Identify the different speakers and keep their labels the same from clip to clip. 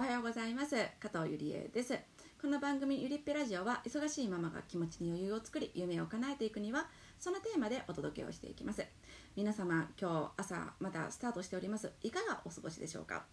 Speaker 1: おはようございます。加藤ゆりえです。この番組ゆりっぺラジオは忙しいママが気持ちに余裕を作り夢を叶えていくにはそのテーマでお届けをしていきます。皆様今日朝またスタートしております。いかがお過ごしでしょうか？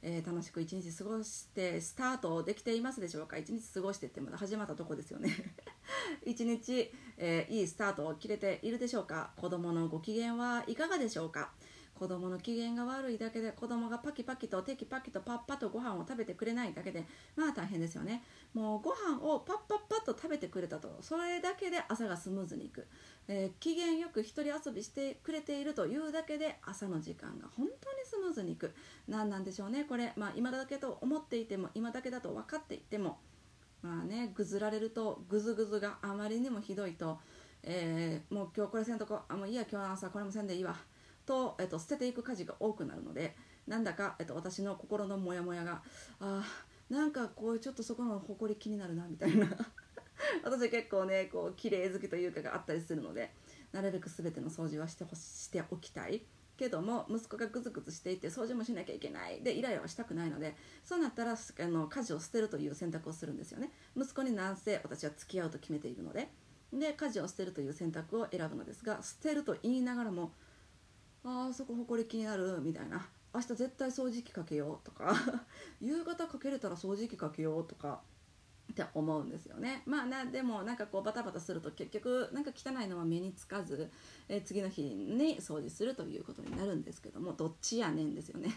Speaker 1: えー、楽しく一日過ごしてスタートできていますでしょうか？一日過ごしてってまだ始まったとこですよね。一日、えー、いいスタートを切れているでしょうか？子供のご機嫌はいかがでしょうか？子供の機嫌が悪いだけで子供がパキパキとテキパキとパッパとご飯を食べてくれないだけでまあ大変ですよね。もうご飯をパッパッパッと食べてくれたと。それだけで朝がスムーズにいく、えー、機嫌よく一人遊びしてくれているというだけで朝の時間が本当にスムーズにいく。何なんでしょうね。これまあ今だけと思っていても今だけだと分かっていてもまあねぐずられるとぐずぐずがあまりにもひどいと、えー、もう今日これせんとこあもういいや今日の朝これもせんでいいわ。と、えっと、捨てていく家事が多くなるのでなんだか、えっと、私の心のモヤモヤがあなんかこうちょっとそこの埃気になるなみたいな。私結構ねこう綺麗好きというかがあったりするのでなるべく全ての掃除はしてほしておきたい。けども息子がグズグズしていて掃除もしなきゃいけない。でイライラはしたくないのでそうなったらあの家事を捨てるという選択をするんですよね。息子になんせ私は付き合うと決めているのでで家事を捨てるという選択を選ぶのですが捨てると言いながらもあそこほこり気になるみたいな明日絶対掃除機かけようとか。夕方かけれたら掃除機かけようとか。って思うんですよね。まあなでもなんかこうバタバタすると結局なんか汚いのは目につかず、え次の日に掃除するということになるんですけどもどっちやねんですよね。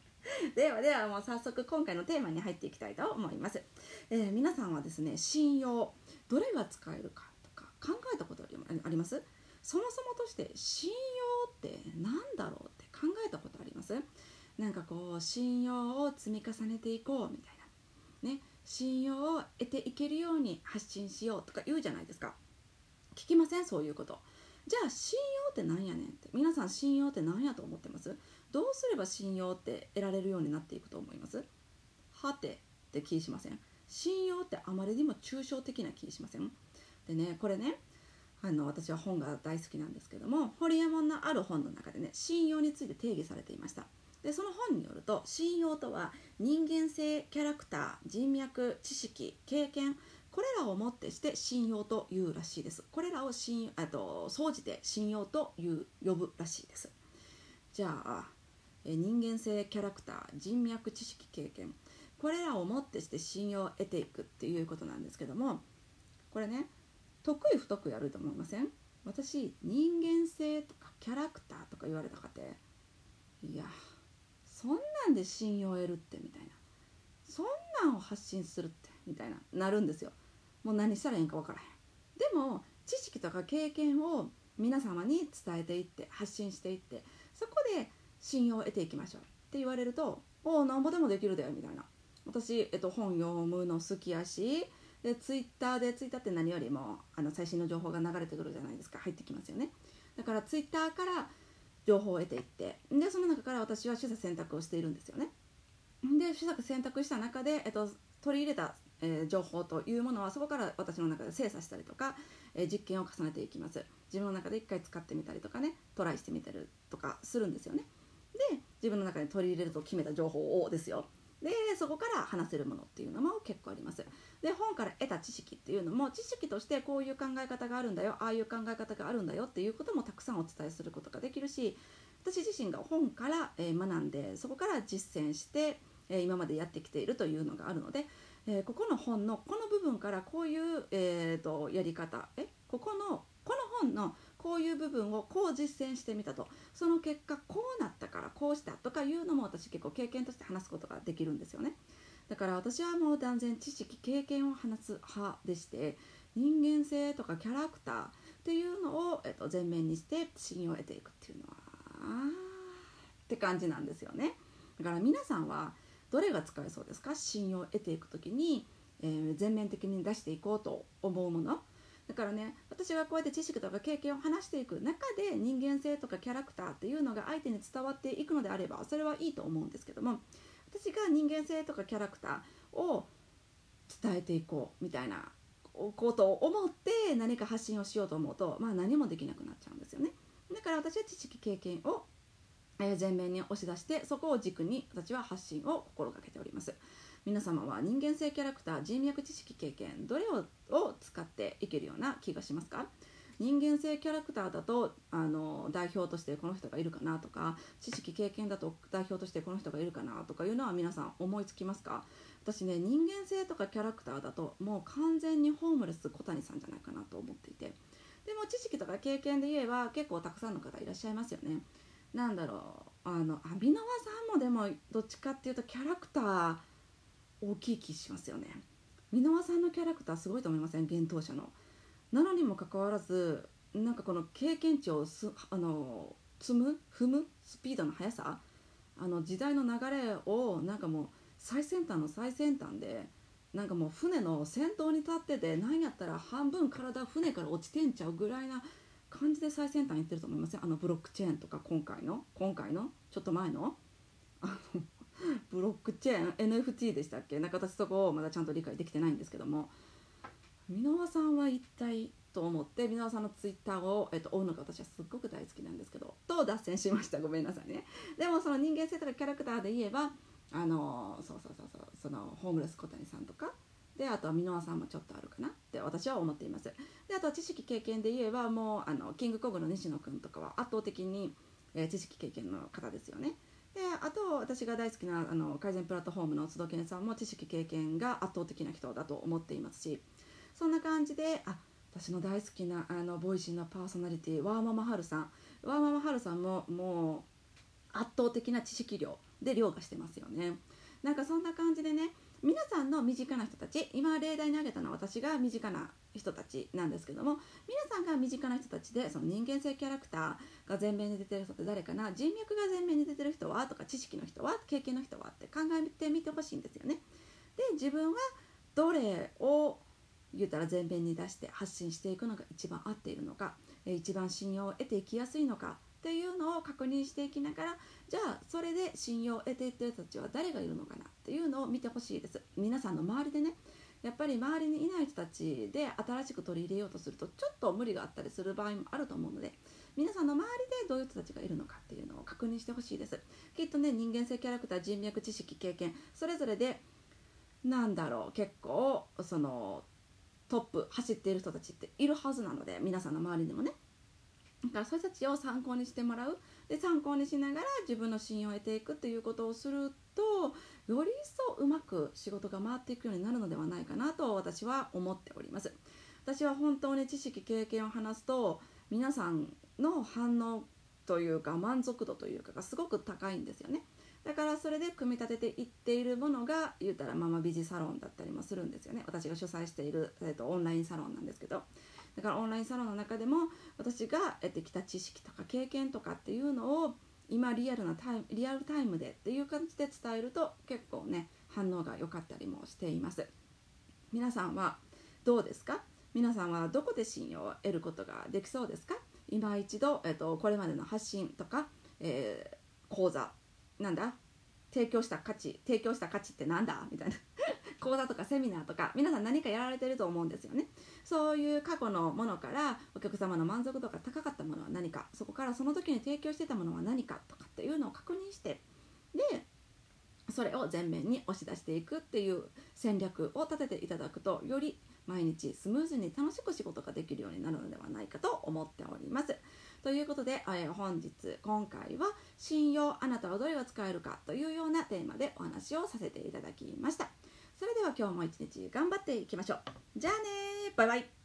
Speaker 1: ではではもう早速今回のテーマに入っていきたいと思います、えー、皆さんはですね信用どれが使えるかとか考えたことあります？そもそもとして信用って何だろうって考えたことあります？なんかこう信用を積み重ねていこうみたいな。ね。信用を得ていけるように発信しようとか言うじゃないですか。聞きません？そういうこと。じゃあ信用って何やねんって。皆さん信用って何やと思ってます？どうすれば信用って得られるようになっていくと思います？はてって気しません？信用ってあまりにも抽象的な気しません？でねこれねあの私は本が大好きなんですけどもホリエモンのある本の中でね信用について定義されていました。でその本によると信用とは人間性キャラクター人脈知識経験これらをもってして信用というらしいです。これらを信あと総じて信用という呼ぶらしいです。じゃあ人間性キャラクター人脈知識経験これらをもってして信用を得ていくっていうことなんですけどもこれね得意不得意あると思いません？私人間性とかキャラクターとか言われたかて。いやそんなんで信用を得るってみたいな。そんなんを発信するってみたいななるんですよ。もう何したらいいんか分からへん。でも知識とか経験を皆様に伝えていって発信していってそこで信用を得ていきましょう。って言われるとおおなんぼでもできるだよみたいな。私、えっと、本読むの好きやしでツイッターでツイッターって何よりもあの最新の情報が流れてくるじゃないですか。入ってきますよね。だからツイッターから情報を得ていってでその中から私は取捨選択をしているんですよね。で取捨選択した中で、えっと、取り入れた、えー、情報というものはそこから私の中で精査したりとか、えー、実験を重ねていきます。自分の中で一回使ってみたりとかねトライしてみたりとかするんですよね。で自分の中に取り入れると決めた情報をですよ。でそこから話せるものっていうのも結構あります。で本から得た知識っていうのも知識としてこういう考え方があるんだよああいう考え方があるんだよっていうこともたくさんお伝えすることができるし私自身が本から、学んでそこから実践して、今までやってきているというのがあるので、えここの本のこの部分からこういう、えーと、やり方えここのこの本のこういう部分をこう実践してみたと。その結果こうなったからこうしたとかいうのも私結構経験として話すことができるんですよね。だから私はもう断然知識経験を話す派でして人間性とかキャラクターっていうのを、えっと、前面にして信用を得ていくっていうのはって感じなんですよね。だから皆さんはどれが使えそうですか？信用を得ていく時に、えー、全面的に出していこうと思うもの。だからね私がこうやって知識とか経験を話していく中で人間性とかキャラクターっていうのが相手に伝わっていくのであればそれはいいと思うんですけども私が人間性とかキャラクターを伝えていこうみたいなことを思って何か発信をしようと思うと、まあ、何もできなくなっちゃうんですよね。だから私は知識経験を前面に押し出してそこを軸に私は発信を心がけております。皆様は人間性キャラクター人脈知識経験どれをを使っていけるような気がしますか？人間性キャラクターだとあの代表としてこの人がいるかなとか知識経験だと代表としてこの人がいるかなとかいうのは皆さん思いつきますか？私ね人間性とかキャラクターだともう完全にホームレス小谷さんじゃないかなと思っていて。でも知識とか経験で言えば結構たくさんの方いらっしゃいますよね。なんだろう。あのアビノワさんもでもどっちかっていうとキャラクター大きい気しますよね。箕輪さんのキャラクターすごいと思いません？幻冬者の。なのにもかかわらずなんかこの経験値をすあの積む？踏む？スピードの速さ？あの時代の流れをなんかもう最先端の最先端でなんかもう船の先頭に立ってて何やったら半分体船から落ちてんちゃうぐらいな感じで最先端いってると思いますあのブロックチェーンとか今回の？今回の？ちょっと前の？ロックチェーン NFT でしたっけ？なんか私そこをまだちゃんと理解できてないんですけども。箕輪さんは一体と思って箕輪さんのツイッターを、えっと、追うのが私はすっごく大好きなんですけどと脱線しました。ごめんなさいね。でもその人間性とかキャラクターで言えばあのそうそうそうそうそのホームレス小谷さんとかであとは箕輪さんもちょっとあるかなって私は思っています。であとは知識経験で言えばもうあのキングコングの西野君とかは圧倒的に、え、知識経験の方ですよね。であと私が大好きなあの Kaizen Platformのスドケンさんも知識経験が圧倒的な人だと思っていますしそんな感じであ私の大好きなあのボイシーのパーソナリティワーママハルさん。ワーママハルさんももう圧倒的な知識量で凌駕してますよね。なんかそんな感じでね皆さんの身近な人たち今例題に挙げたのは私が身近な人たちなんですけども皆さんが身近な人たちでその人間性キャラクターが前面に出てる人って誰かな人脈が前面に出てる人はとか知識の人は経験の人はって考えてみてほしいんですよね。で自分はどれを言ったら前面に出して発信していくのが一番合っているのか一番信用を得ていきやすいのかっていうのを確認していきながらじゃあそれで信用を得ていってる人たちは誰がいるのかなっていうのを見てほしいです。皆さんの周りでね。やっぱり周りにいない人たちで新しく取り入れようとするとちょっと無理があったりする場合もあると思うので皆さんの周りでどういう人たちがいるのかっていうのを確認してほしいです。きっとね人間性キャラクター人脈知識経験それぞれでなんだろう結構そのトップ走っている人たちっているはずなので皆さんの周りにもね。だからそういう人たちを参考にしてもらう。で参考にしながら自分の信用を得ていくということをするとより一層うまく仕事が回っていくようになるのではないかなと私は思っております。私は本当に知識経験を話すと皆さんの反応というか満足度というかがすごく高いんですよね。だからそれで組み立てていっているものが言うたらママビジサロンだったりもするんですよね。私が主催している、えーと、オンラインサロンなんですけど。だからオンラインサロンの中でも私が得てきた知識とか経験とかっていうのを今リアルなタイリアルタイムでっていう感じで伝えると結構ね反応が良かったりもしています。皆さんはどうですか？皆さんはどこで信用を得ることができそうですか？今一度、えーと、とこれまでの発信とか、えー、講座なんだ？提供した価値提供した価値ってなんだ？みたいな。講座とかセミナーとか皆さん何かやられてると思うんですよねそういう過去のものからお客様の満足度が高かったものは何かそこからその時に提供してたものは何かとかっていうのを確認してでそれを前面に押し出していくっていう戦略を立てていただくとより毎日スムーズに楽しく仕事ができるようになるのではないかと思っております。ということで、え、本日今回は「信用あなたはどれが使えるか」というようなテーマでお話をさせていただきました。それでは今日も一日頑張っていきましょう。じゃあねバイバイ